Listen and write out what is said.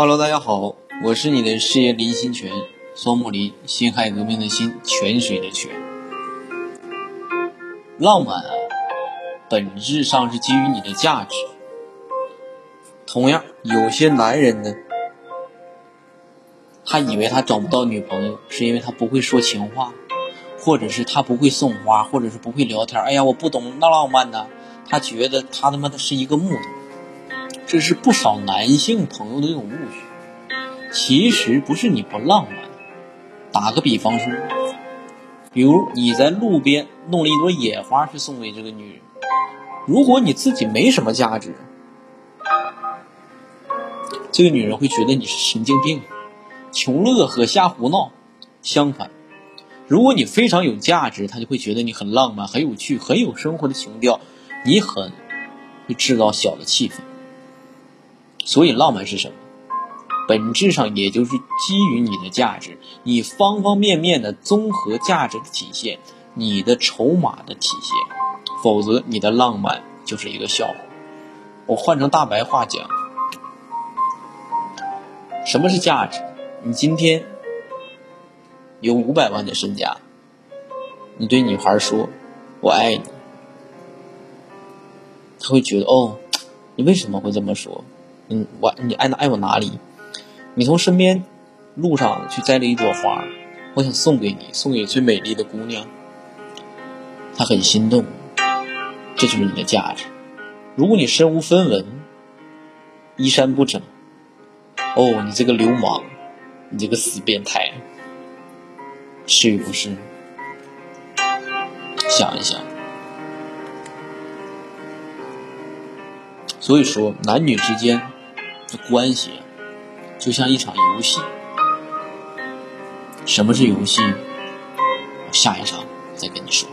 Hello，大家好，我是你的事业林心泉，双木林，辛亥革命的辛，泉水的泉。浪漫啊，本质上是基于你的价值。同样，有些男人呢，他以为他找不到女朋友，是因为他不会说情话，或者是他不会送花，或者是不会聊天。哎呀，我不懂那浪漫呢，他觉得他他妈的是一个木头。这是不少男性朋友的一种误区。其实不是你不浪漫。打个比方说，比如你在路边弄了一朵野花去送给这个女人，如果你自己没什么价值，这个女人会觉得你是神经病，穷乐呵瞎胡闹。相反，如果你非常有价值，她就会觉得你很浪漫、很有趣、很有生活的情调，你很会制造小的气氛。所以，浪漫是什么？本质上也就是基于你的价值，你方方面面的综合价值的体现，你的筹码的体现。否则，你的浪漫就是一个笑话。我换成大白话讲，什么是价值？你今天有五百万的身家，你对女孩说“我爱你”，她会觉得哦，你为什么会这么说？嗯，我你爱哪爱我哪里？你从身边路上去摘了一朵花，我想送给你，送给最美丽的姑娘。她很心动，这就是你的价值。如果你身无分文，衣衫不整，哦，你这个流氓，你这个死变态，是与不是？想一想。所以说，男女之间。这关系就像一场游戏。什么是游戏？下一场再跟你说。